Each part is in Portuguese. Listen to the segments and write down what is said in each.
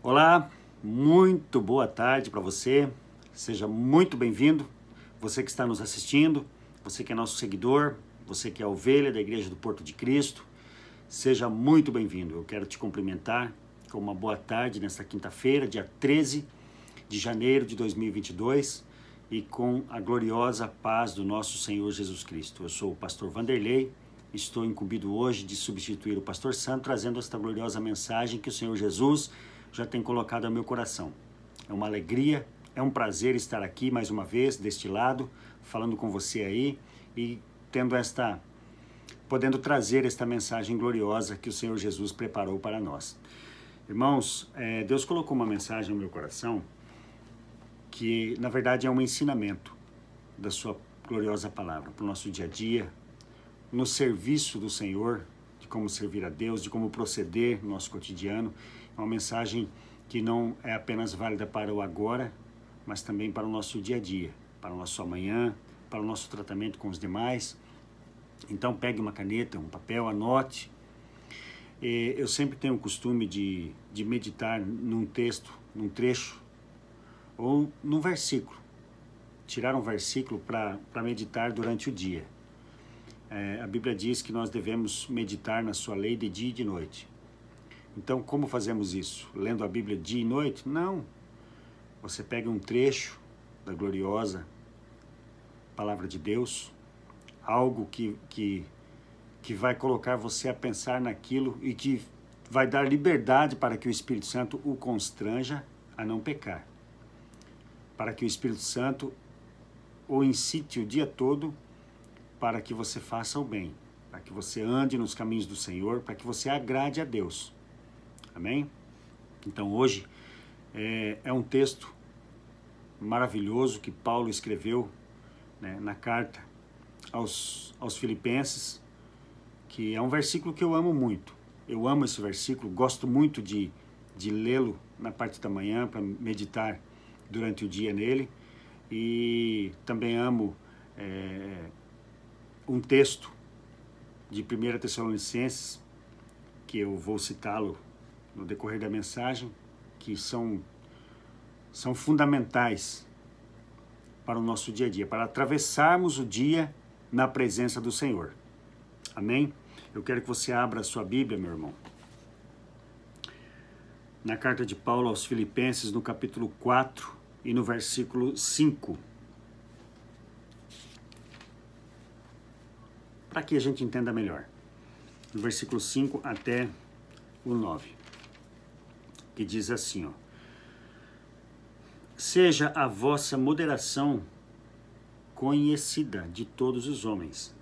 Olá, muito boa tarde para você. Seja muito bem-vindo. Você que está nos assistindo, você que é nosso seguidor, você que é ovelha da Igreja do Porto de Cristo, seja muito bem-vindo. Eu quero te cumprimentar com uma boa tarde nesta quinta-feira, dia 13 de janeiro de 2022 e com a gloriosa paz do nosso Senhor Jesus Cristo. Eu sou o pastor Vanderlei, estou incumbido hoje de substituir o pastor Santo, trazendo esta gloriosa mensagem que o Senhor Jesus já tem colocado ao meu coração. É uma alegria, é um prazer estar aqui mais uma vez, deste lado, falando com você aí e tendo esta podendo trazer esta mensagem gloriosa que o Senhor Jesus preparou para nós. Irmãos, é, Deus colocou uma mensagem no meu coração que, na verdade, é um ensinamento da Sua gloriosa palavra para o nosso dia a dia, no serviço do Senhor, de como servir a Deus, de como proceder no nosso cotidiano. Uma mensagem que não é apenas válida para o agora, mas também para o nosso dia a dia, para o nosso amanhã, para o nosso tratamento com os demais. Então pegue uma caneta, um papel, anote. Eu sempre tenho o costume de, de meditar num texto, num trecho ou num versículo. Tirar um versículo para meditar durante o dia. É, a Bíblia diz que nós devemos meditar na sua lei de dia e de noite. Então, como fazemos isso? Lendo a Bíblia dia e noite? Não. Você pega um trecho da gloriosa palavra de Deus, algo que, que, que vai colocar você a pensar naquilo e que vai dar liberdade para que o Espírito Santo o constranja a não pecar. Para que o Espírito Santo o incite o dia todo para que você faça o bem, para que você ande nos caminhos do Senhor, para que você agrade a Deus. Amém? Então hoje é, é um texto maravilhoso que Paulo escreveu né, na carta aos, aos Filipenses, que é um versículo que eu amo muito. Eu amo esse versículo, gosto muito de, de lê-lo na parte da manhã para meditar durante o dia nele. E também amo é, um texto de 1 Tessalonicenses, que eu vou citá-lo no decorrer da mensagem, que são, são fundamentais para o nosso dia a dia, para atravessarmos o dia na presença do Senhor. Amém? Eu quero que você abra a sua Bíblia, meu irmão. Na carta de Paulo aos Filipenses, no capítulo 4 e no versículo 5. Para que a gente entenda melhor. No versículo 5 até o 9. Que diz assim, ó seja a vossa moderação conhecida de todos os homens.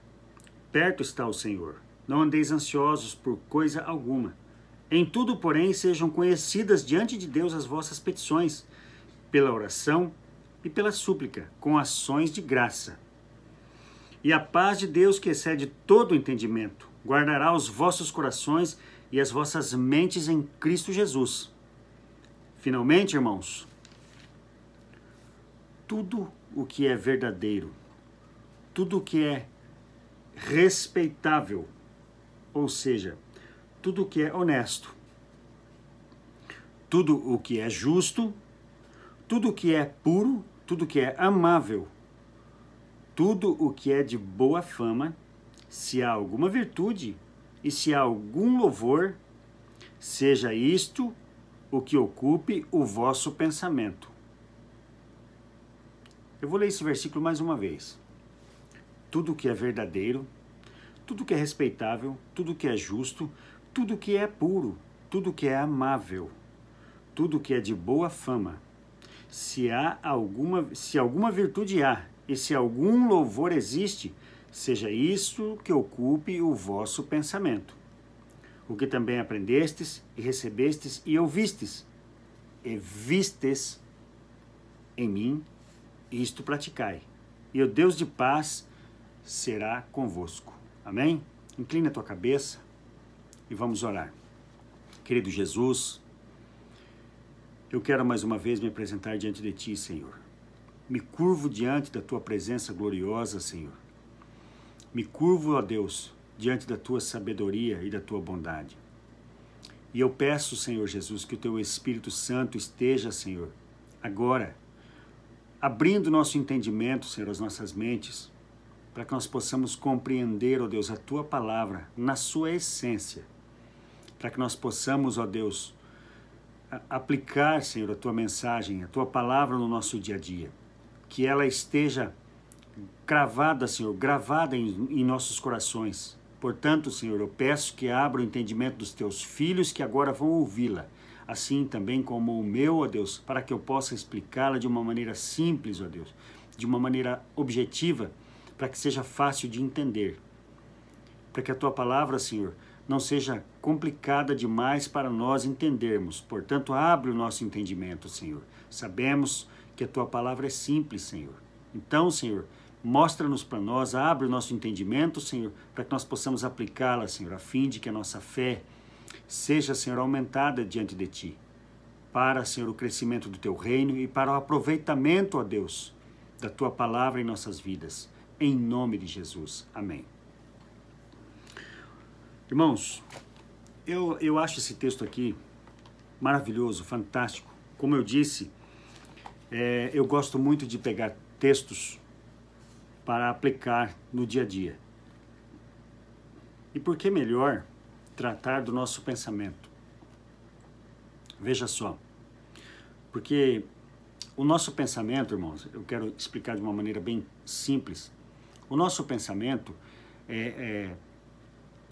Perto está o Senhor. Não andeis ansiosos por coisa alguma. Em tudo, porém, sejam conhecidas diante de Deus as vossas petições, pela oração e pela súplica, com ações de graça. E a paz de Deus, que excede todo o entendimento, guardará os vossos corações e as vossas mentes em Cristo Jesus. Finalmente, irmãos, tudo o que é verdadeiro, tudo o que é respeitável, ou seja, tudo o que é honesto, tudo o que é justo, tudo o que é puro, tudo o que é amável, tudo o que é de boa fama, se há alguma virtude e se há algum louvor, seja isto o que ocupe o vosso pensamento. Eu vou ler esse versículo mais uma vez. Tudo que é verdadeiro, tudo que é respeitável, tudo que é justo, tudo que é puro, tudo que é amável, tudo que é de boa fama. Se há alguma, se alguma virtude há e se algum louvor existe, seja isso que ocupe o vosso pensamento. O que também aprendestes e recebestes e ouvistes e vistes em mim isto praticai, e o Deus de paz será convosco. Amém? Inclina a tua cabeça e vamos orar. Querido Jesus, eu quero mais uma vez me apresentar diante de ti, Senhor. Me curvo diante da tua presença gloriosa, Senhor. Me curvo, ó Deus, diante da tua sabedoria e da tua bondade. E eu peço, Senhor Jesus, que o teu Espírito Santo esteja, Senhor, agora, abrindo nosso entendimento, Senhor, as nossas mentes, para que nós possamos compreender, ó Deus, a tua palavra na sua essência, para que nós possamos, ó Deus, aplicar, Senhor, a tua mensagem, a tua palavra no nosso dia a dia, que ela esteja cravada, Senhor, gravada em, em nossos corações. Portanto, Senhor, eu peço que abra o entendimento dos teus filhos que agora vão ouvi-la, assim também como o meu, ó Deus, para que eu possa explicá-la de uma maneira simples, ó Deus, de uma maneira objetiva, para que seja fácil de entender. Para que a tua palavra, Senhor, não seja complicada demais para nós entendermos. Portanto, abre o nosso entendimento, Senhor. Sabemos que a tua palavra é simples, Senhor. Então, Senhor, mostra-nos para nós, abre o nosso entendimento, Senhor, para que nós possamos aplicá-la, Senhor, a fim de que a nossa fé seja, Senhor, aumentada diante de ti. Para, Senhor, o crescimento do teu reino e para o aproveitamento, ó Deus, da tua palavra em nossas vidas. Em nome de Jesus. Amém. Irmãos, eu, eu acho esse texto aqui maravilhoso, fantástico. Como eu disse, é, eu gosto muito de pegar textos para aplicar no dia a dia. E por que melhor tratar do nosso pensamento? Veja só, porque o nosso pensamento, irmãos, eu quero explicar de uma maneira bem simples. O nosso pensamento é, é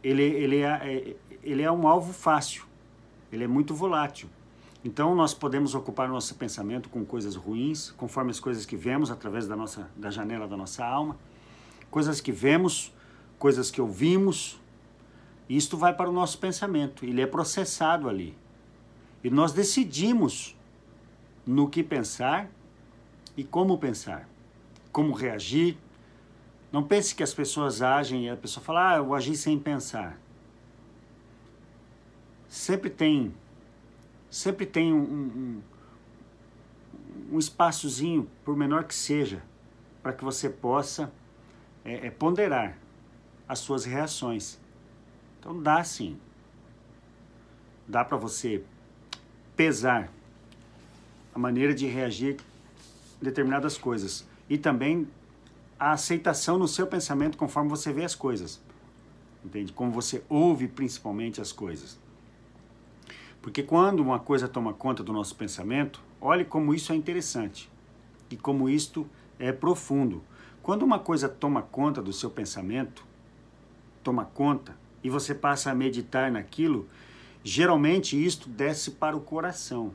ele, ele, é, é, ele é um alvo fácil, ele é muito volátil. Então nós podemos ocupar nosso pensamento com coisas ruins, conforme as coisas que vemos através da nossa da janela da nossa alma, coisas que vemos, coisas que ouvimos. Isto vai para o nosso pensamento, ele é processado ali. E nós decidimos no que pensar e como pensar, como reagir, não pense que as pessoas agem e a pessoa fala, ah, eu agi sem pensar. Sempre tem, sempre tem um, um, um espaçozinho, por menor que seja, para que você possa é, é, ponderar as suas reações. Então dá sim. Dá para você pesar a maneira de reagir a determinadas coisas. E também a aceitação no seu pensamento conforme você vê as coisas. Entende? Como você ouve principalmente as coisas. Porque quando uma coisa toma conta do nosso pensamento, olhe como isso é interessante e como isto é profundo. Quando uma coisa toma conta do seu pensamento, toma conta, e você passa a meditar naquilo, geralmente isto desce para o coração.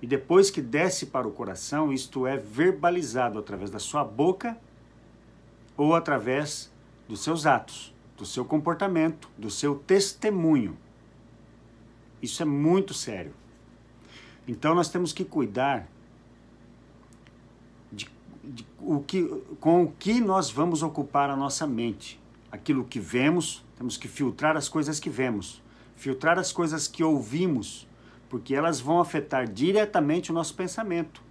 E depois que desce para o coração, isto é verbalizado através da sua boca ou através dos seus atos, do seu comportamento, do seu testemunho. Isso é muito sério. Então nós temos que cuidar de, de, o que, com o que nós vamos ocupar a nossa mente. Aquilo que vemos, temos que filtrar as coisas que vemos, filtrar as coisas que ouvimos porque elas vão afetar diretamente o nosso pensamento.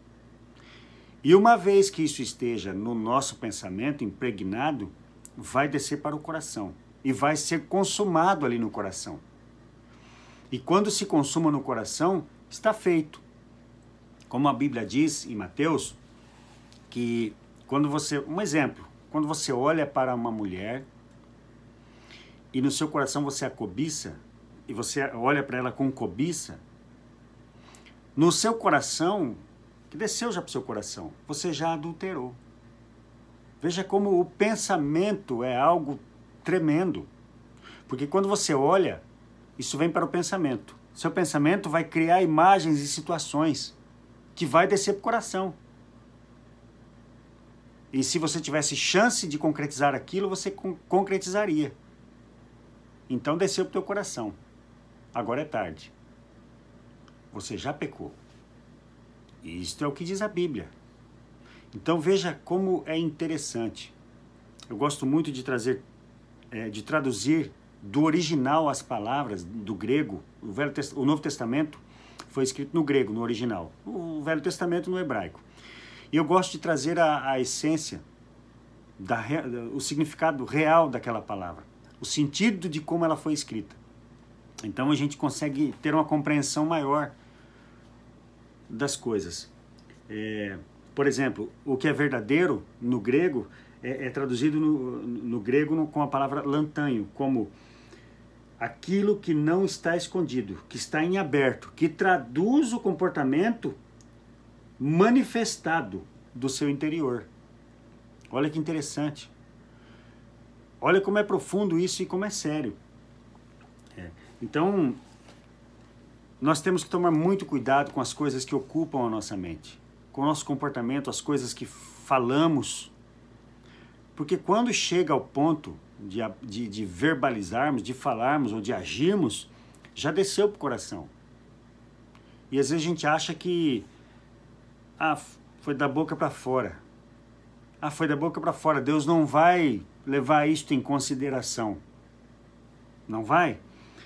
E uma vez que isso esteja no nosso pensamento impregnado, vai descer para o coração e vai ser consumado ali no coração. E quando se consuma no coração, está feito. Como a Bíblia diz em Mateus, que quando você, um exemplo, quando você olha para uma mulher e no seu coração você a cobiça, e você olha para ela com cobiça, no seu coração, que desceu já para o seu coração, você já adulterou. Veja como o pensamento é algo tremendo. Porque quando você olha, isso vem para o pensamento. Seu pensamento vai criar imagens e situações que vai descer para o coração. E se você tivesse chance de concretizar aquilo, você con concretizaria. Então desceu para o teu coração. Agora é tarde você já pecou. Isto é o que diz a Bíblia. Então veja como é interessante. Eu gosto muito de trazer, é, de traduzir do original as palavras do grego. O, Velho, o Novo Testamento foi escrito no grego, no original. O Velho Testamento no hebraico. E eu gosto de trazer a, a essência, da, o significado real daquela palavra, o sentido de como ela foi escrita. Então a gente consegue ter uma compreensão maior das coisas. É, por exemplo, o que é verdadeiro no grego é, é traduzido no, no grego com a palavra lantanho, como aquilo que não está escondido, que está em aberto, que traduz o comportamento manifestado do seu interior. Olha que interessante. Olha como é profundo isso e como é sério. É. Então, nós temos que tomar muito cuidado com as coisas que ocupam a nossa mente, com o nosso comportamento, as coisas que falamos. Porque quando chega ao ponto de, de, de verbalizarmos, de falarmos ou de agirmos, já desceu para o coração. E às vezes a gente acha que ah, foi da boca para fora. Ah, foi da boca para fora. Deus não vai levar isto em consideração. Não vai?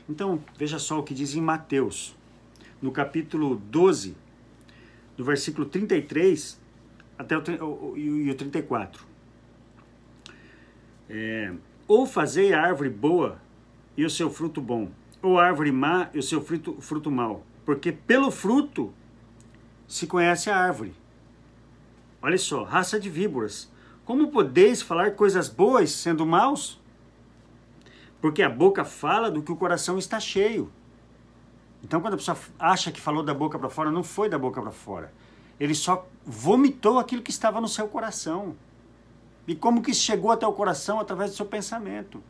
Então, veja só o que diz em Mateus, no capítulo 12, do versículo 33 até o, o, o, o 34. É, ou fazei a árvore boa e o seu fruto bom, ou a árvore má e o seu fruto, fruto mau, porque pelo fruto se conhece a árvore. Olha só, raça de víboras, como podeis falar coisas boas sendo maus? Porque a boca fala do que o coração está cheio. Então, quando a pessoa acha que falou da boca para fora, não foi da boca para fora. Ele só vomitou aquilo que estava no seu coração. E como que chegou até o coração através do seu pensamento.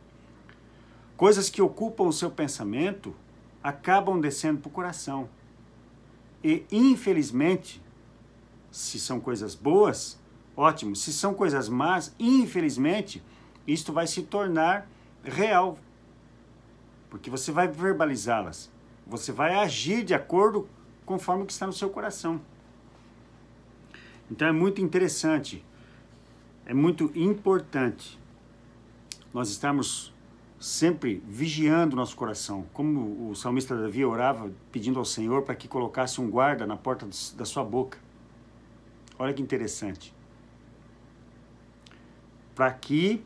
Coisas que ocupam o seu pensamento acabam descendo para o coração. E, infelizmente, se são coisas boas, ótimo. Se são coisas más, infelizmente, isto vai se tornar real. Porque você vai verbalizá-las. Você vai agir de acordo conforme o que está no seu coração. Então é muito interessante é muito importante nós estarmos sempre vigiando o nosso coração, como o salmista Davi orava pedindo ao Senhor para que colocasse um guarda na porta da sua boca. Olha que interessante. Para que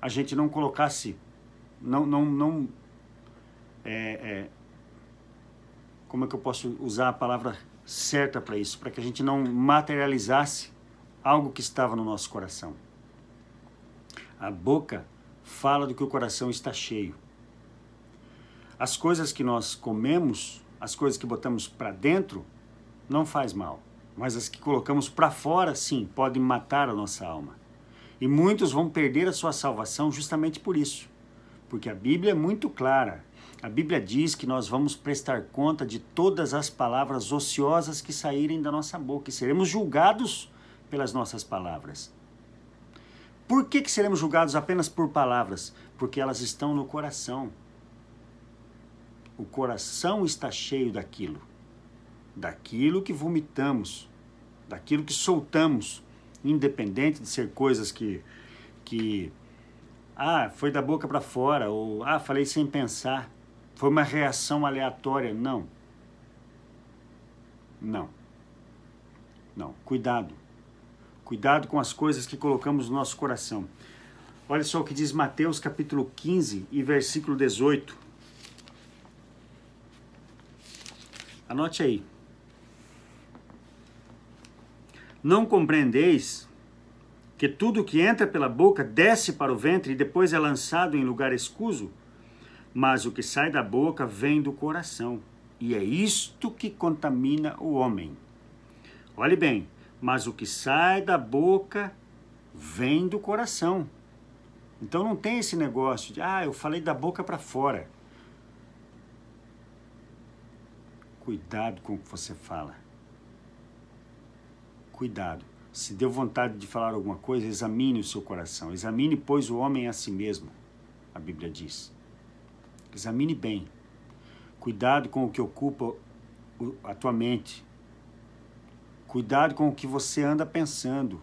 a gente não colocasse, não, não, não, é, é, como é que eu posso usar a palavra certa para isso? Para que a gente não materializasse algo que estava no nosso coração. A boca fala do que o coração está cheio. As coisas que nós comemos, as coisas que botamos para dentro, não faz mal. Mas as que colocamos para fora, sim, podem matar a nossa alma. E muitos vão perder a sua salvação justamente por isso. Porque a Bíblia é muito clara. A Bíblia diz que nós vamos prestar conta de todas as palavras ociosas que saírem da nossa boca e seremos julgados pelas nossas palavras. Por que, que seremos julgados apenas por palavras? Porque elas estão no coração. O coração está cheio daquilo, daquilo que vomitamos, daquilo que soltamos, independente de ser coisas que, que ah, foi da boca para fora, ou ah, falei sem pensar, foi uma reação aleatória. Não. Não. Não. Cuidado. Cuidado com as coisas que colocamos no nosso coração. Olha só o que diz Mateus capítulo 15 e versículo 18. Anote aí. Não compreendeis que tudo que entra pela boca desce para o ventre e depois é lançado em lugar escuso? Mas o que sai da boca vem do coração, e é isto que contamina o homem. Olhe bem, mas o que sai da boca vem do coração. Então não tem esse negócio de, ah, eu falei da boca para fora. Cuidado com o que você fala. Cuidado. Se deu vontade de falar alguma coisa, examine o seu coração. Examine, pois, o homem a si mesmo, a Bíblia diz. Examine bem. Cuidado com o que ocupa a tua mente, Cuidado com o que você anda pensando.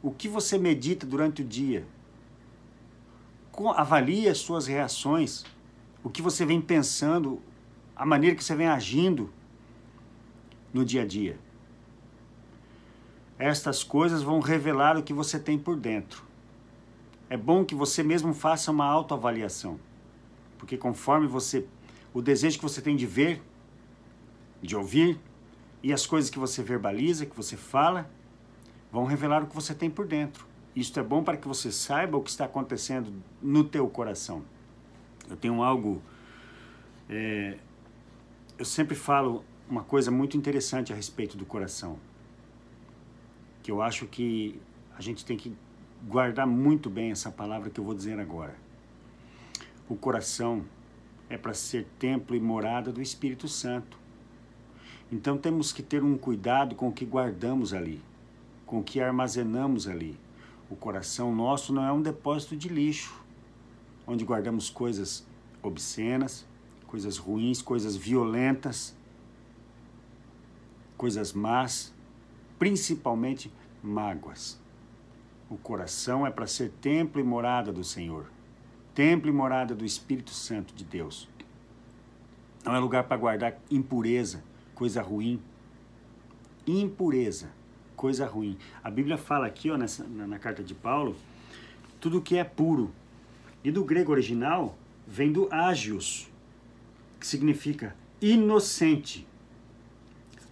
O que você medita durante o dia. Avalie as suas reações. O que você vem pensando, a maneira que você vem agindo no dia a dia. Estas coisas vão revelar o que você tem por dentro. É bom que você mesmo faça uma autoavaliação. Porque conforme você, o desejo que você tem de ver, de ouvir, e as coisas que você verbaliza, que você fala, vão revelar o que você tem por dentro. Isto é bom para que você saiba o que está acontecendo no teu coração. Eu tenho algo, é, eu sempre falo uma coisa muito interessante a respeito do coração, que eu acho que a gente tem que guardar muito bem essa palavra que eu vou dizer agora. O coração é para ser templo e morada do Espírito Santo. Então temos que ter um cuidado com o que guardamos ali, com o que armazenamos ali. O coração nosso não é um depósito de lixo, onde guardamos coisas obscenas, coisas ruins, coisas violentas, coisas más, principalmente mágoas. O coração é para ser templo e morada do Senhor, templo e morada do Espírito Santo de Deus. Não é lugar para guardar impureza, coisa ruim. Impureza, coisa ruim. A Bíblia fala aqui, ó, nessa, na, carta de Paulo, tudo que é puro. E do grego original vem do ágios, que significa inocente.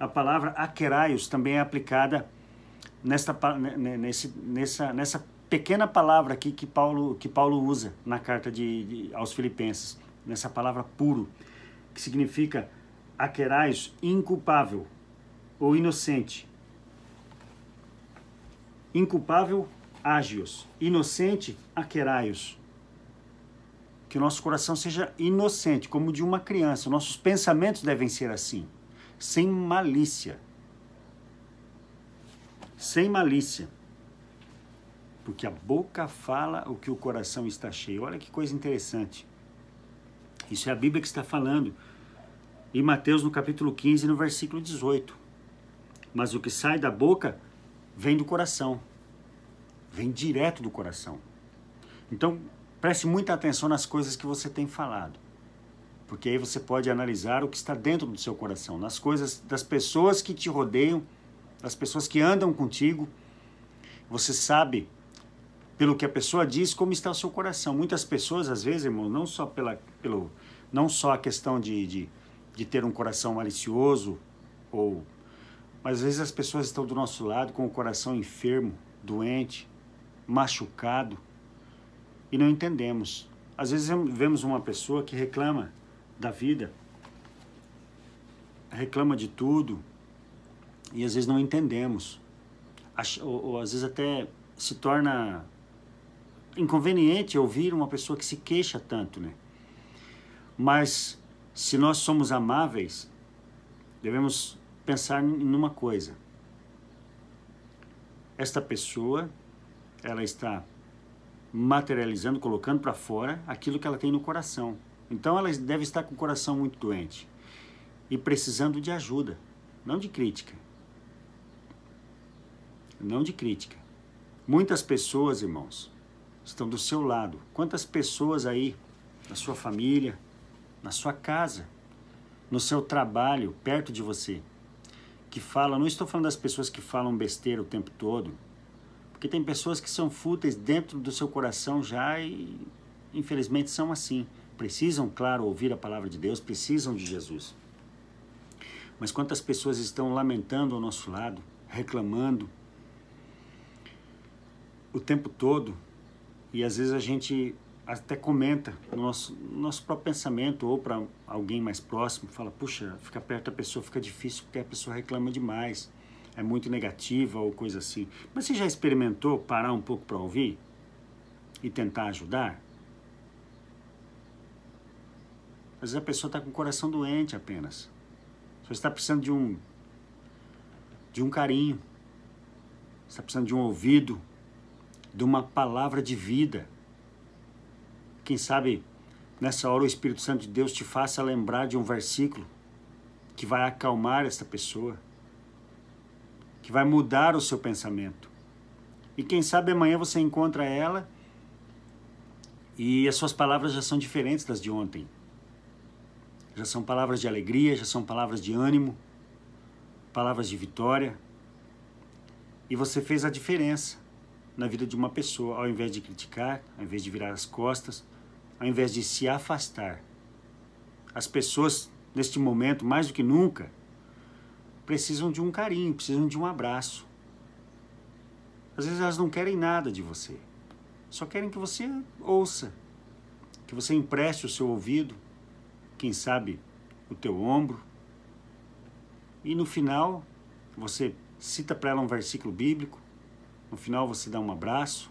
A palavra akeraios também é aplicada nesse, nessa, nessa pequena palavra aqui que Paulo, que Paulo usa na carta de, de aos Filipenses, nessa palavra puro, que significa aquerais, inculpável ou inocente. Inculpável, ágios. Inocente, aqueraios. Que o nosso coração seja inocente, como de uma criança. Nossos pensamentos devem ser assim, sem malícia sem malícia. Porque a boca fala o que o coração está cheio. Olha que coisa interessante. Isso é a Bíblia que está falando. Em Mateus, no capítulo 15, no versículo 18. Mas o que sai da boca vem do coração. Vem direto do coração. Então, preste muita atenção nas coisas que você tem falado. Porque aí você pode analisar o que está dentro do seu coração, nas coisas das pessoas que te rodeiam das pessoas que andam contigo. Você sabe, pelo que a pessoa diz, como está o seu coração. Muitas pessoas, às vezes, irmão, não só, pela, pelo, não só a questão de, de, de ter um coração malicioso, ou, mas às vezes as pessoas estão do nosso lado com o coração enfermo, doente, machucado, e não entendemos. Às vezes vemos uma pessoa que reclama da vida, reclama de tudo, e às vezes não entendemos. Ou, às vezes até se torna inconveniente ouvir uma pessoa que se queixa tanto, né? Mas se nós somos amáveis, devemos pensar numa coisa. Esta pessoa, ela está materializando, colocando para fora aquilo que ela tem no coração. Então ela deve estar com o coração muito doente e precisando de ajuda, não de crítica não de crítica. Muitas pessoas, irmãos, estão do seu lado. Quantas pessoas aí, na sua família, na sua casa, no seu trabalho, perto de você, que falam, não estou falando das pessoas que falam besteira o tempo todo, porque tem pessoas que são fúteis dentro do seu coração já e infelizmente são assim. Precisam, claro, ouvir a palavra de Deus, precisam de Jesus. Mas quantas pessoas estão lamentando ao nosso lado, reclamando, o tempo todo e às vezes a gente até comenta no nosso, no nosso próprio pensamento ou para alguém mais próximo, fala, puxa, ficar perto da pessoa fica difícil porque a pessoa reclama demais, é muito negativa ou coisa assim. Mas você já experimentou parar um pouco para ouvir e tentar ajudar? Às vezes a pessoa está com o coração doente apenas. Só está precisando de um de um carinho. Está precisando de um ouvido de uma palavra de vida. Quem sabe nessa hora o Espírito Santo de Deus te faça lembrar de um versículo que vai acalmar esta pessoa, que vai mudar o seu pensamento. E quem sabe amanhã você encontra ela e as suas palavras já são diferentes das de ontem. Já são palavras de alegria, já são palavras de ânimo, palavras de vitória. E você fez a diferença na vida de uma pessoa, ao invés de criticar, ao invés de virar as costas, ao invés de se afastar. As pessoas, neste momento, mais do que nunca, precisam de um carinho, precisam de um abraço. Às vezes elas não querem nada de você, só querem que você ouça, que você empreste o seu ouvido, quem sabe o teu ombro. E no final, você cita para ela um versículo bíblico, no final você dá um abraço,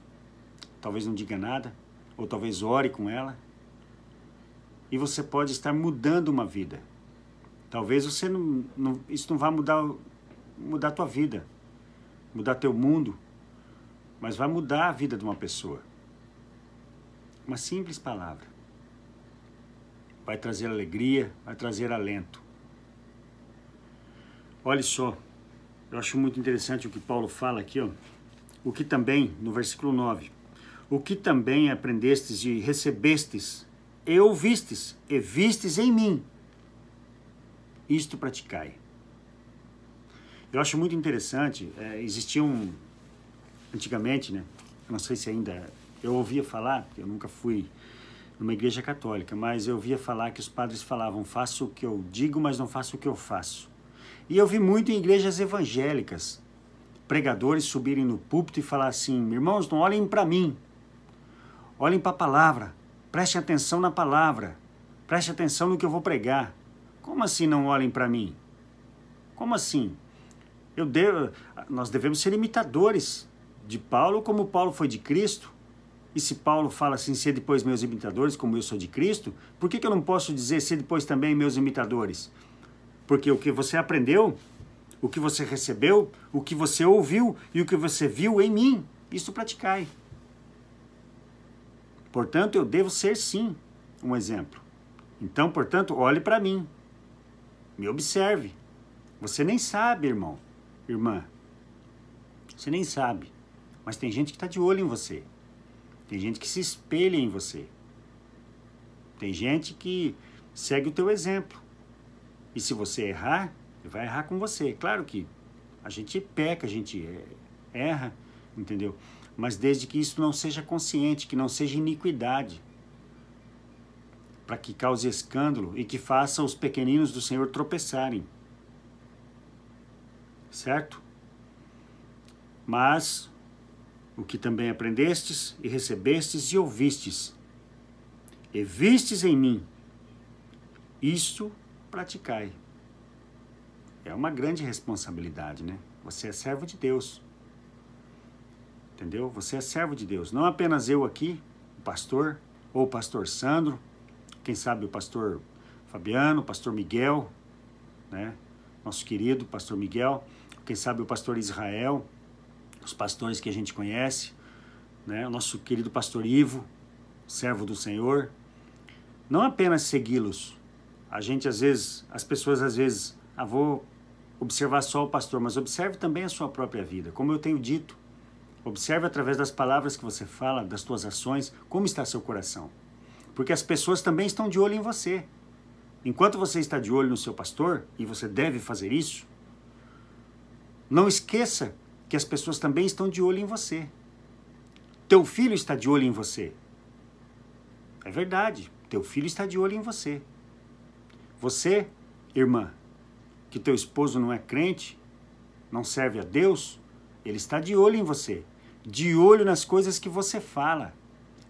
talvez não diga nada, ou talvez ore com ela. E você pode estar mudando uma vida. Talvez você não, não isso não vá mudar mudar a tua vida, mudar teu mundo, mas vai mudar a vida de uma pessoa. Uma simples palavra vai trazer alegria, vai trazer alento. Olhe só, eu acho muito interessante o que Paulo fala aqui, ó. O que também, no versículo 9, o que também aprendestes e recebestes e ouvistes e vistes em mim, isto praticai. Eu acho muito interessante, é, existiam antigamente, né? Não sei se ainda eu ouvia falar, porque eu nunca fui numa igreja católica, mas eu ouvia falar que os padres falavam: faço o que eu digo, mas não faço o que eu faço. E eu vi muito em igrejas evangélicas pregadores subirem no púlpito e falar assim: irmãos, não olhem para mim, olhem para a palavra, prestem atenção na palavra, prestem atenção no que eu vou pregar. Como assim não olhem para mim? Como assim? Eu devo, nós devemos ser imitadores de Paulo como Paulo foi de Cristo. E se Paulo fala assim, ser depois meus imitadores, como eu sou de Cristo, por que, que eu não posso dizer ser depois também meus imitadores? Porque o que você aprendeu, o que você recebeu, o que você ouviu e o que você viu em mim, isso praticai. Portanto, eu devo ser sim um exemplo. Então, portanto, olhe para mim. Me observe. Você nem sabe, irmão, irmã. Você nem sabe. Mas tem gente que está de olho em você. Tem gente que se espelha em você. Tem gente que segue o teu exemplo. E se você errar, vai errar com você. Claro que a gente peca, a gente erra, entendeu? Mas desde que isso não seja consciente, que não seja iniquidade, para que cause escândalo e que faça os pequeninos do Senhor tropeçarem. Certo? Mas o que também aprendestes e recebestes e ouvistes, e vistes em mim, isto praticai. É uma grande responsabilidade, né? Você é servo de Deus. Entendeu? Você é servo de Deus. Não apenas eu aqui, o pastor, ou o pastor Sandro, quem sabe o pastor Fabiano, o pastor Miguel, né? Nosso querido pastor Miguel, quem sabe o pastor Israel, os pastores que a gente conhece, né? o nosso querido pastor Ivo, servo do Senhor. Não apenas segui-los. A gente às vezes, as pessoas às vezes, ah, observar só o pastor, mas observe também a sua própria vida. Como eu tenho dito, observe através das palavras que você fala, das suas ações, como está seu coração. Porque as pessoas também estão de olho em você. Enquanto você está de olho no seu pastor, e você deve fazer isso, não esqueça que as pessoas também estão de olho em você. Teu filho está de olho em você. É verdade, teu filho está de olho em você. Você, irmã, que teu esposo não é crente, não serve a Deus, ele está de olho em você, de olho nas coisas que você fala.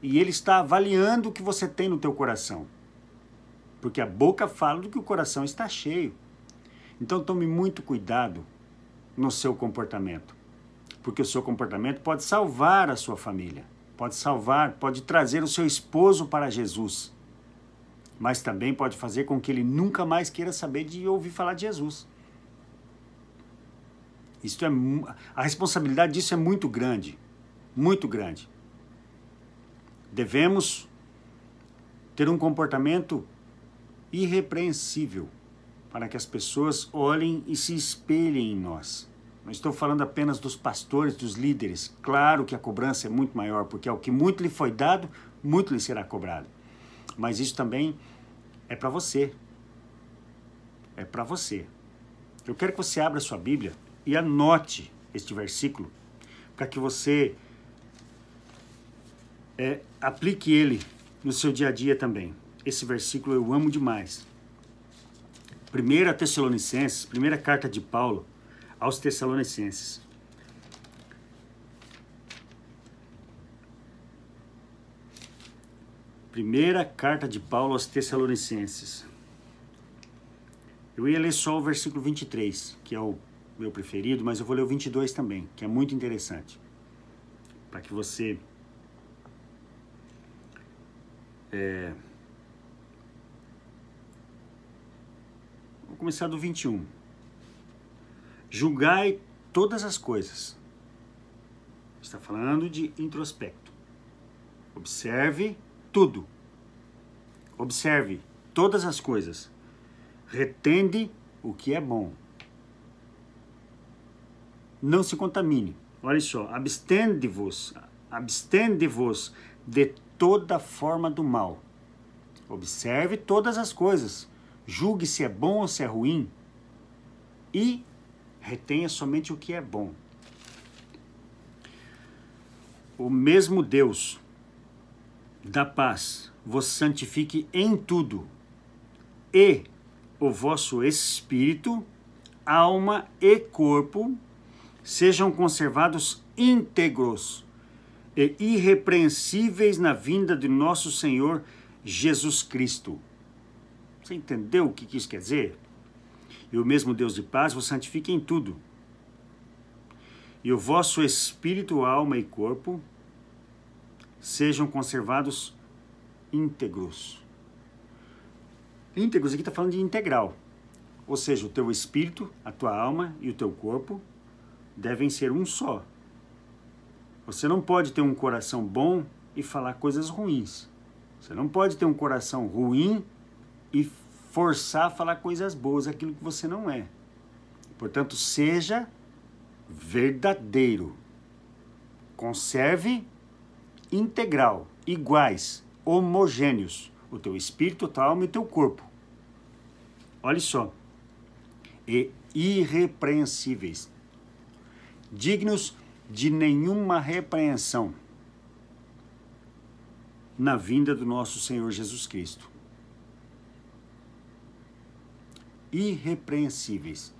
E ele está avaliando o que você tem no teu coração. Porque a boca fala do que o coração está cheio. Então tome muito cuidado no seu comportamento porque o seu comportamento pode salvar a sua família, pode salvar, pode trazer o seu esposo para Jesus, mas também pode fazer com que ele nunca mais queira saber de ouvir falar de Jesus. Isso é a responsabilidade disso é muito grande, muito grande. Devemos ter um comportamento irrepreensível para que as pessoas olhem e se espelhem em nós. Não estou falando apenas dos pastores, dos líderes. Claro que a cobrança é muito maior, porque ao que muito lhe foi dado, muito lhe será cobrado. Mas isso também é para você. É para você. Eu quero que você abra sua Bíblia e anote este versículo para que você é, aplique ele no seu dia a dia também. Esse versículo eu amo demais. 1 Tessalonicenses, primeira carta de Paulo aos Tessalonicenses. Primeira carta de Paulo aos Tessalonicenses. Eu ia ler só o versículo 23, que é o meu preferido, mas eu vou ler o 22 também, que é muito interessante. Para que você. É... Vou começar do 21. Julgai todas as coisas. Está falando de introspecto. Observe tudo. Observe todas as coisas. Retende o que é bom. Não se contamine. Olha só, abstende-vos, abstende-vos de toda forma do mal. Observe todas as coisas. Julgue se é bom ou se é ruim. E retenha somente o que é bom. O mesmo Deus da paz vos santifique em tudo, e o vosso espírito, alma e corpo sejam conservados íntegros e irrepreensíveis na vinda de nosso Senhor Jesus Cristo. Você entendeu o que isso quer dizer? E o mesmo Deus de paz vos santifique em tudo. E o vosso espírito, alma e corpo sejam conservados íntegros. Íntegros aqui está falando de integral. Ou seja, o teu espírito, a tua alma e o teu corpo devem ser um só. Você não pode ter um coração bom e falar coisas ruins. Você não pode ter um coração ruim e forçar a falar coisas boas, aquilo que você não é. Portanto, seja verdadeiro. Conserve integral, iguais, homogêneos, o teu espírito, tua alma e o teu corpo. Olha só. E irrepreensíveis, dignos de nenhuma repreensão na vinda do nosso Senhor Jesus Cristo. Irrepreensíveis.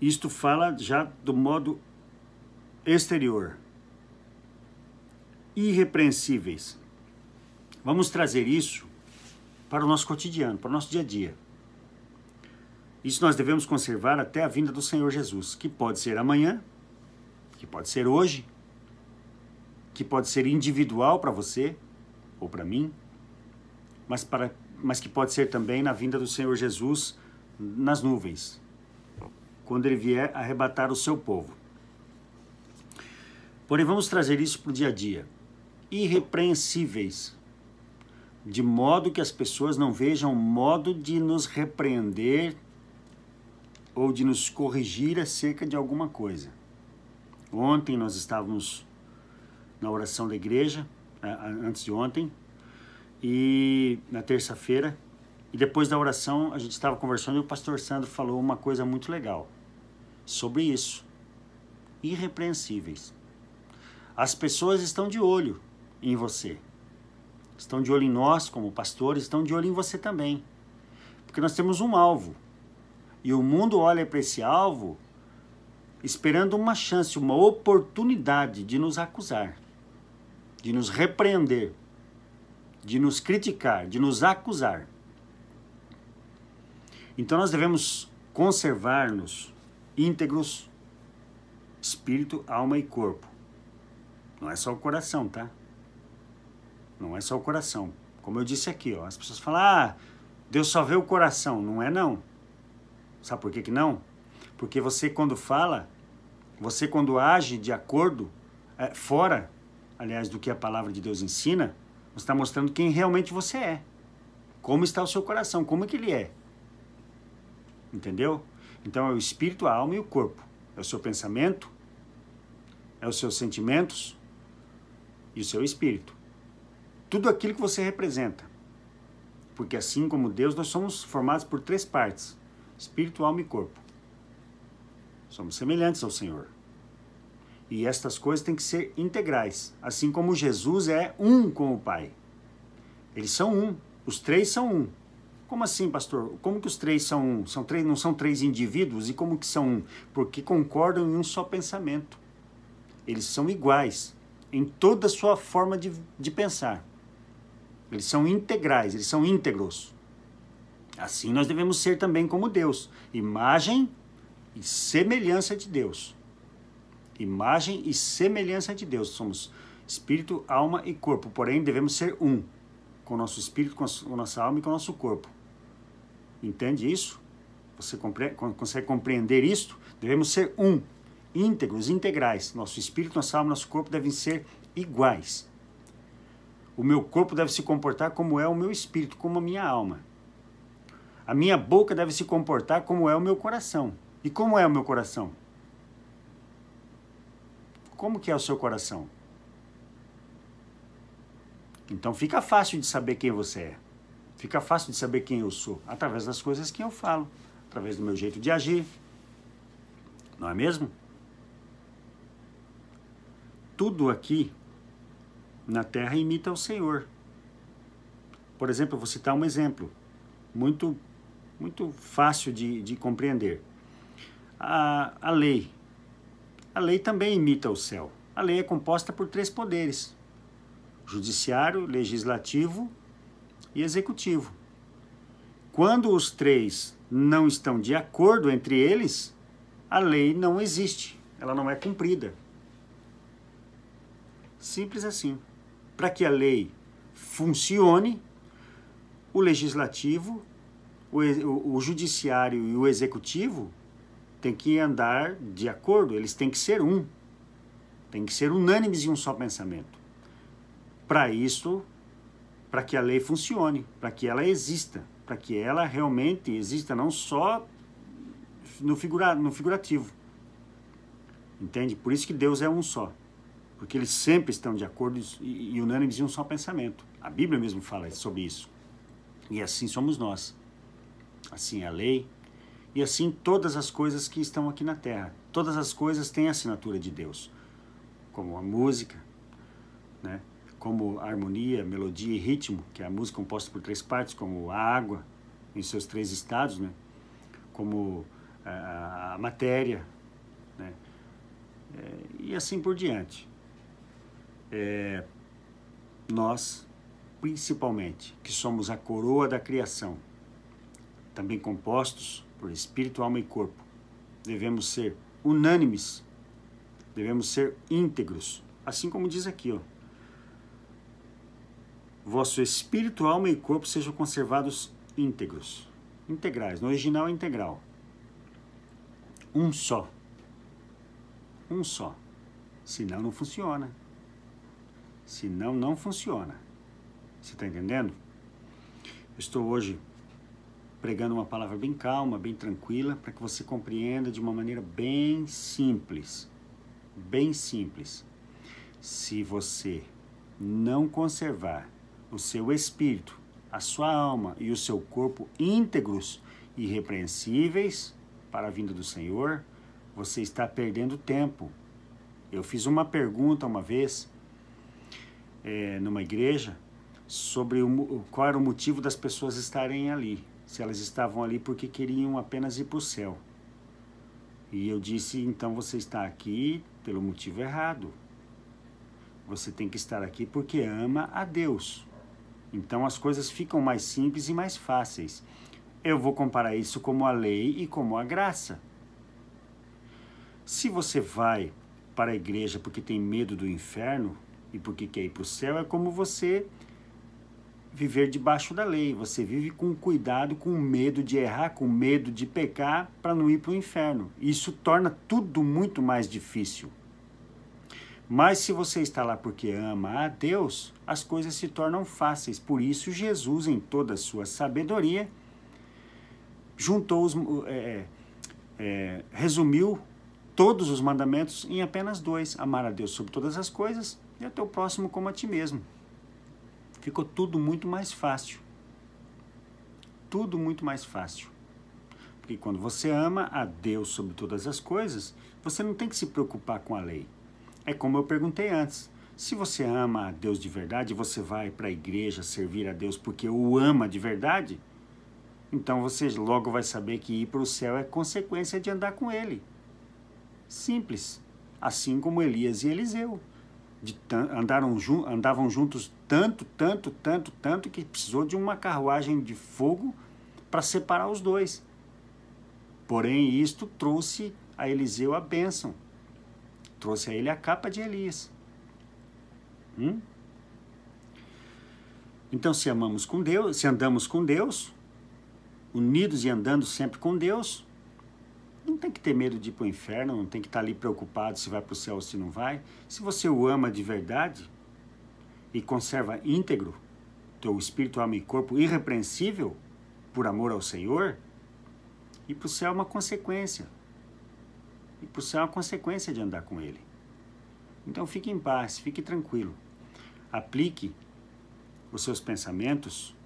Isto fala já do modo exterior, irrepreensíveis. Vamos trazer isso para o nosso cotidiano, para o nosso dia a dia. Isso nós devemos conservar até a vinda do Senhor Jesus, que pode ser amanhã, que pode ser hoje, que pode ser individual para você ou para mim, mas, para, mas que pode ser também na vinda do Senhor Jesus nas nuvens, quando ele vier arrebatar o seu povo. Porém, vamos trazer isso para o dia a dia irrepreensíveis, de modo que as pessoas não vejam modo de nos repreender ou de nos corrigir acerca de alguma coisa. Ontem nós estávamos na oração da igreja, antes de ontem, e na terça-feira, e depois da oração a gente estava conversando e o pastor Sandro falou uma coisa muito legal sobre isso. Irrepreensíveis. As pessoas estão de olho em você. Estão de olho em nós, como pastores, estão de olho em você também. Porque nós temos um alvo. E o mundo olha para esse alvo esperando uma chance, uma oportunidade de nos acusar, de nos repreender, de nos criticar, de nos acusar. Então nós devemos conservar-nos íntegros, espírito, alma e corpo. Não é só o coração, tá? Não é só o coração. Como eu disse aqui, ó, as pessoas falam, ah, Deus só vê o coração. Não é não. Sabe por que, que não? Porque você quando fala, você quando age de acordo, é, fora, aliás, do que a palavra de Deus ensina, você está mostrando quem realmente você é. Como está o seu coração, como é que ele é. Entendeu? Então é o espírito, a alma e o corpo. É o seu pensamento, é os seus sentimentos e o seu espírito tudo aquilo que você representa. Porque assim como Deus, nós somos formados por três partes: espírito, alma e corpo. Somos semelhantes ao Senhor. E estas coisas têm que ser integrais, assim como Jesus é um com o Pai. Eles são um. Os três são um. Como assim, pastor? Como que os três são um? São três, não são três indivíduos? E como que são um? Porque concordam em um só pensamento. Eles são iguais em toda a sua forma de, de pensar. Eles são integrais, eles são íntegros. Assim nós devemos ser também como Deus. Imagem e semelhança de Deus. Imagem e semelhança de Deus. Somos espírito, alma e corpo. Porém, devemos ser um. Com o nosso espírito, com a nossa alma e com o nosso corpo. Entende isso? Você compre consegue compreender isto? Devemos ser um, íntegros, integrais. Nosso espírito, nossa alma, nosso corpo devem ser iguais. O meu corpo deve se comportar como é o meu espírito, como a minha alma. A minha boca deve se comportar como é o meu coração. E como é o meu coração? Como que é o seu coração? Então fica fácil de saber quem você é. Fica fácil de saber quem eu sou através das coisas que eu falo, através do meu jeito de agir. Não é mesmo? Tudo aqui na terra imita o Senhor. Por exemplo, eu vou citar um exemplo muito, muito fácil de, de compreender. A, a lei. A lei também imita o céu. A lei é composta por três poderes: judiciário, legislativo e executivo. Quando os três não estão de acordo entre eles, a lei não existe, ela não é cumprida. Simples assim. Para que a lei funcione, o legislativo, o, o, o judiciário e o executivo têm que andar de acordo, eles têm que ser um. Tem que ser unânimes em um só pensamento. Para isso, para que a lei funcione, para que ela exista, para que ela realmente exista não só no, figura, no figurativo. Entende? Por isso que Deus é um só. Porque eles sempre estão de acordo e, e unânimes em um só pensamento. A Bíblia mesmo fala sobre isso. E assim somos nós. Assim é a lei. E assim todas as coisas que estão aqui na terra. Todas as coisas têm a assinatura de Deus. Como a música, né? como harmonia, melodia e ritmo, que é a música composta por três partes, como a água em seus três estados, né? como a, a matéria, né? É, e assim por diante. É, nós, principalmente, que somos a coroa da criação, também compostos por espírito, alma e corpo, devemos ser unânimes, devemos ser íntegros, assim como diz aqui, ó, vosso espírito, alma e corpo sejam conservados íntegros, integrais. No original é integral. Um só. Um só. Senão não funciona. Senão não funciona. Você está entendendo? Estou hoje pregando uma palavra bem calma, bem tranquila, para que você compreenda de uma maneira bem simples. Bem simples. Se você não conservar o seu espírito, a sua alma e o seu corpo íntegros e irrepreensíveis para a vinda do Senhor, você está perdendo tempo. Eu fiz uma pergunta uma vez é, numa igreja sobre o, qual era o motivo das pessoas estarem ali. Se elas estavam ali porque queriam apenas ir para o céu. E eu disse: então você está aqui pelo motivo errado. Você tem que estar aqui porque ama a Deus. Então as coisas ficam mais simples e mais fáceis. Eu vou comparar isso como a lei e como a graça. Se você vai para a igreja porque tem medo do inferno e porque quer ir para o céu, é como você viver debaixo da lei. Você vive com cuidado, com medo de errar, com medo de pecar para não ir para o inferno. Isso torna tudo muito mais difícil. Mas se você está lá porque ama a Deus, as coisas se tornam fáceis. Por isso, Jesus, em toda a sua sabedoria, juntou os, é, é, resumiu todos os mandamentos em apenas dois: amar a Deus sobre todas as coisas e a teu próximo como a ti mesmo. Ficou tudo muito mais fácil. Tudo muito mais fácil. Porque quando você ama a Deus sobre todas as coisas, você não tem que se preocupar com a lei. É como eu perguntei antes. Se você ama a Deus de verdade, você vai para a igreja servir a Deus porque o ama de verdade, então você logo vai saber que ir para o céu é consequência de andar com Ele. Simples. Assim como Elias e Eliseu. Andaram, andavam juntos tanto, tanto, tanto, tanto que precisou de uma carruagem de fogo para separar os dois. Porém, isto trouxe a Eliseu a bênção. Trouxe a ele a capa de Elias. Hum? Então, se amamos com Deus, se andamos com Deus, unidos e andando sempre com Deus, não tem que ter medo de ir para o inferno, não tem que estar ali preocupado se vai para o céu ou se não vai. Se você o ama de verdade e conserva íntegro teu espírito, alma e corpo irrepreensível por amor ao Senhor, ir para o céu é uma consequência. Ir para o céu é uma consequência de andar com Ele. Então fique em paz, fique tranquilo. Aplique os seus pensamentos,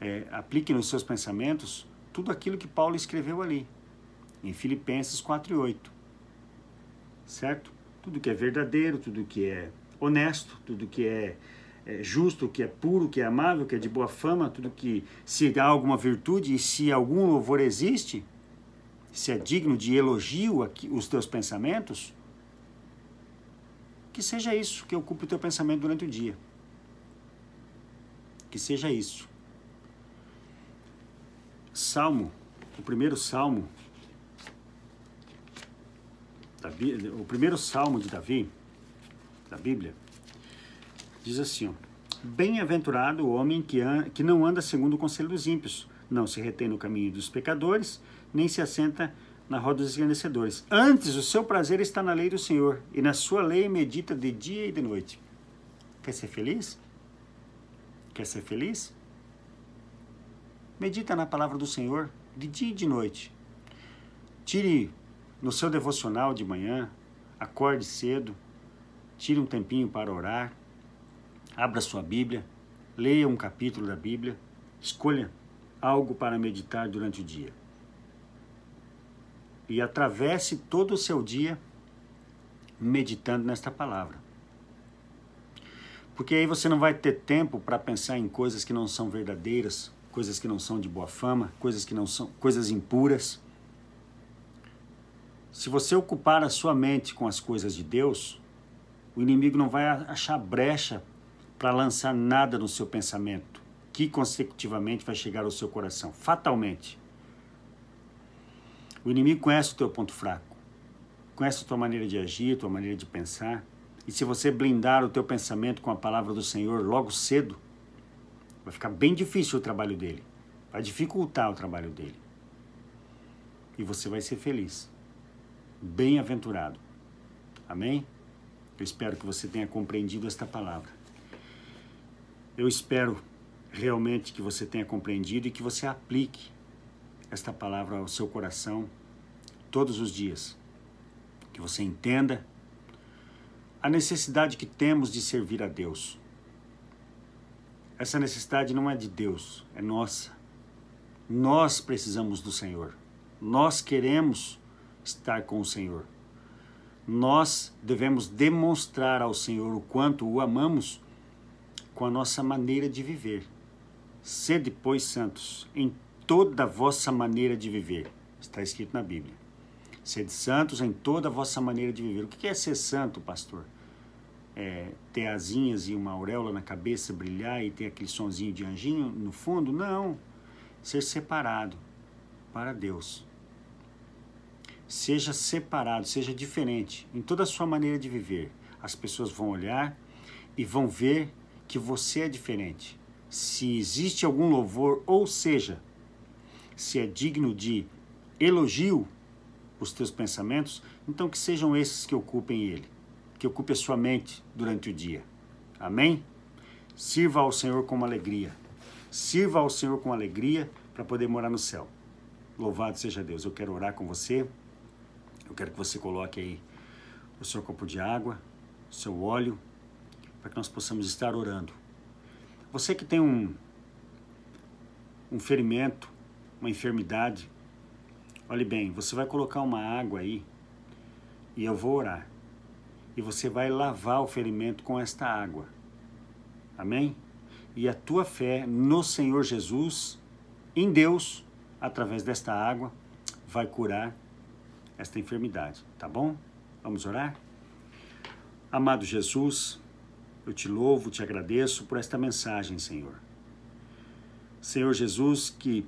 é, aplique nos seus pensamentos tudo aquilo que Paulo escreveu ali, em Filipenses 4 e 8. Certo? Tudo que é verdadeiro, tudo que é honesto, tudo que é, é justo, que é puro, que é amável, que é de boa fama, tudo que se há alguma virtude e se algum louvor existe, se é digno de elogio aqui, os teus pensamentos, que seja isso que ocupe o teu pensamento durante o dia. Que seja isso. Salmo, o primeiro salmo, o primeiro salmo de Davi, da Bíblia, diz assim: Bem-aventurado o homem que, que não anda segundo o conselho dos ímpios, não se retém no caminho dos pecadores, nem se assenta na roda dos escarnecedores. Antes, o seu prazer está na lei do Senhor, e na sua lei medita de dia e de noite. Quer ser feliz? Quer ser feliz? Medita na palavra do Senhor de dia e de noite. Tire no seu devocional de manhã, acorde cedo, tire um tempinho para orar, abra sua Bíblia, leia um capítulo da Bíblia, escolha algo para meditar durante o dia e atravesse todo o seu dia meditando nesta palavra. Porque aí você não vai ter tempo para pensar em coisas que não são verdadeiras, coisas que não são de boa fama, coisas que não são coisas impuras. Se você ocupar a sua mente com as coisas de Deus, o inimigo não vai achar brecha para lançar nada no seu pensamento, que consecutivamente vai chegar ao seu coração, fatalmente. O inimigo conhece o teu ponto fraco, conhece a tua maneira de agir, a tua maneira de pensar. E se você blindar o teu pensamento com a palavra do Senhor logo cedo, vai ficar bem difícil o trabalho dele. Vai dificultar o trabalho dele. E você vai ser feliz. Bem-aventurado. Amém? Eu espero que você tenha compreendido esta palavra. Eu espero realmente que você tenha compreendido e que você aplique esta palavra ao seu coração todos os dias. Que você entenda a necessidade que temos de servir a Deus. Essa necessidade não é de Deus, é nossa. Nós precisamos do Senhor. Nós queremos estar com o Senhor. Nós devemos demonstrar ao Senhor o quanto o amamos com a nossa maneira de viver. Sede, pois, santos em toda a vossa maneira de viver. Está escrito na Bíblia. Sede santos em toda a vossa maneira de viver. O que é ser santo, pastor? É, ter asinhas e uma auréola na cabeça brilhar e ter aquele sonzinho de anjinho no fundo? Não. Ser separado para Deus. Seja separado, seja diferente em toda a sua maneira de viver. As pessoas vão olhar e vão ver que você é diferente. Se existe algum louvor, ou seja, se é digno de elogio os teus pensamentos, então que sejam esses que ocupem ele, que ocupe a sua mente durante o dia. Amém? Sirva ao Senhor com alegria. Sirva ao Senhor com alegria para poder morar no céu. Louvado seja Deus. Eu quero orar com você. Eu quero que você coloque aí o seu copo de água, o seu óleo, para que nós possamos estar orando. Você que tem um, um ferimento, uma enfermidade, olhe bem, você vai colocar uma água aí e eu vou orar. E você vai lavar o ferimento com esta água. Amém? E a tua fé no Senhor Jesus, em Deus, através desta água, vai curar esta enfermidade, tá bom? Vamos orar? Amado Jesus, eu te louvo, te agradeço por esta mensagem, Senhor. Senhor Jesus, que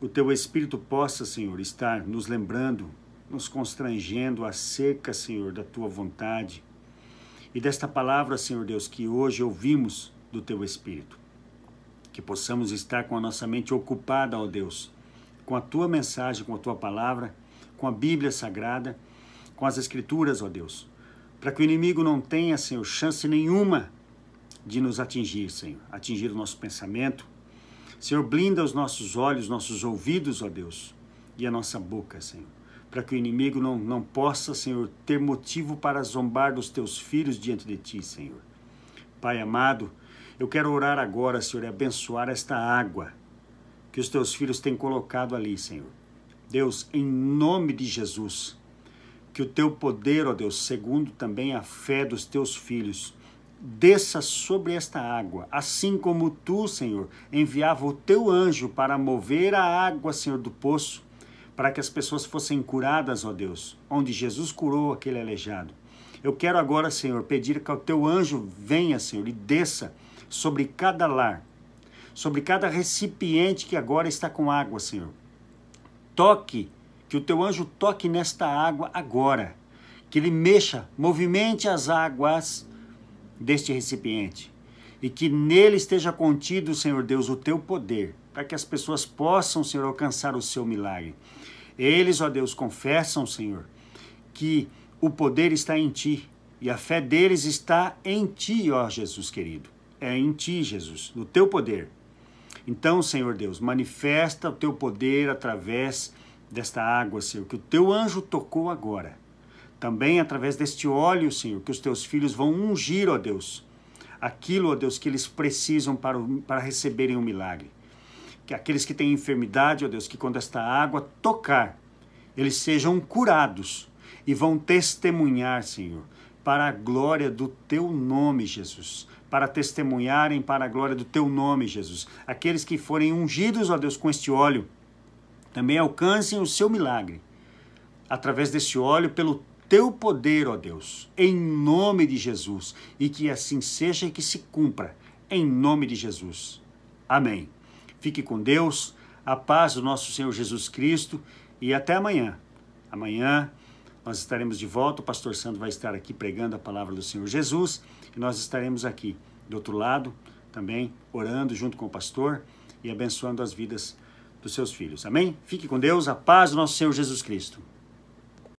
o teu Espírito possa, Senhor, estar nos lembrando nos constrangendo acerca, Senhor, da tua vontade e desta palavra, Senhor Deus, que hoje ouvimos do teu Espírito. Que possamos estar com a nossa mente ocupada, ó Deus, com a tua mensagem, com a tua palavra, com a Bíblia Sagrada, com as Escrituras, ó Deus, para que o inimigo não tenha, Senhor, chance nenhuma de nos atingir, Senhor, atingir o nosso pensamento. Senhor, blinda os nossos olhos, nossos ouvidos, ó Deus, e a nossa boca, Senhor para que o inimigo não, não possa, Senhor, ter motivo para zombar dos teus filhos diante de ti, Senhor. Pai amado, eu quero orar agora, Senhor, e abençoar esta água que os teus filhos têm colocado ali, Senhor. Deus, em nome de Jesus, que o teu poder, ó Deus, segundo também a fé dos teus filhos, desça sobre esta água, assim como tu, Senhor, enviava o teu anjo para mover a água, Senhor, do poço para que as pessoas fossem curadas, ó Deus, onde Jesus curou aquele aleijado. Eu quero agora, Senhor, pedir que o teu anjo venha, Senhor, e desça sobre cada lar, sobre cada recipiente que agora está com água, Senhor. Toque, que o teu anjo toque nesta água agora, que ele mexa, movimente as águas deste recipiente e que nele esteja contido, Senhor Deus, o teu poder, para que as pessoas possam, Senhor, alcançar o seu milagre. Eles, ó Deus, confessam, Senhor, que o poder está em ti e a fé deles está em ti, ó Jesus querido. É em ti, Jesus, no teu poder. Então, Senhor Deus, manifesta o teu poder através desta água, Senhor, que o teu anjo tocou agora. Também através deste óleo, Senhor, que os teus filhos vão ungir, ó Deus, aquilo, ó Deus, que eles precisam para, para receberem o um milagre que aqueles que têm enfermidade, ó Deus, que quando esta água tocar, eles sejam curados e vão testemunhar, Senhor, para a glória do teu nome, Jesus. Para testemunharem para a glória do teu nome, Jesus. Aqueles que forem ungidos, ó Deus, com este óleo, também alcancem o seu milagre. Através desse óleo, pelo teu poder, ó Deus, em nome de Jesus. E que assim seja e que se cumpra, em nome de Jesus. Amém. Fique com Deus, a paz do nosso Senhor Jesus Cristo e até amanhã. Amanhã nós estaremos de volta, o pastor Sandro vai estar aqui pregando a palavra do Senhor Jesus e nós estaremos aqui do outro lado também orando junto com o pastor e abençoando as vidas dos seus filhos. Amém? Fique com Deus, a paz do nosso Senhor Jesus Cristo.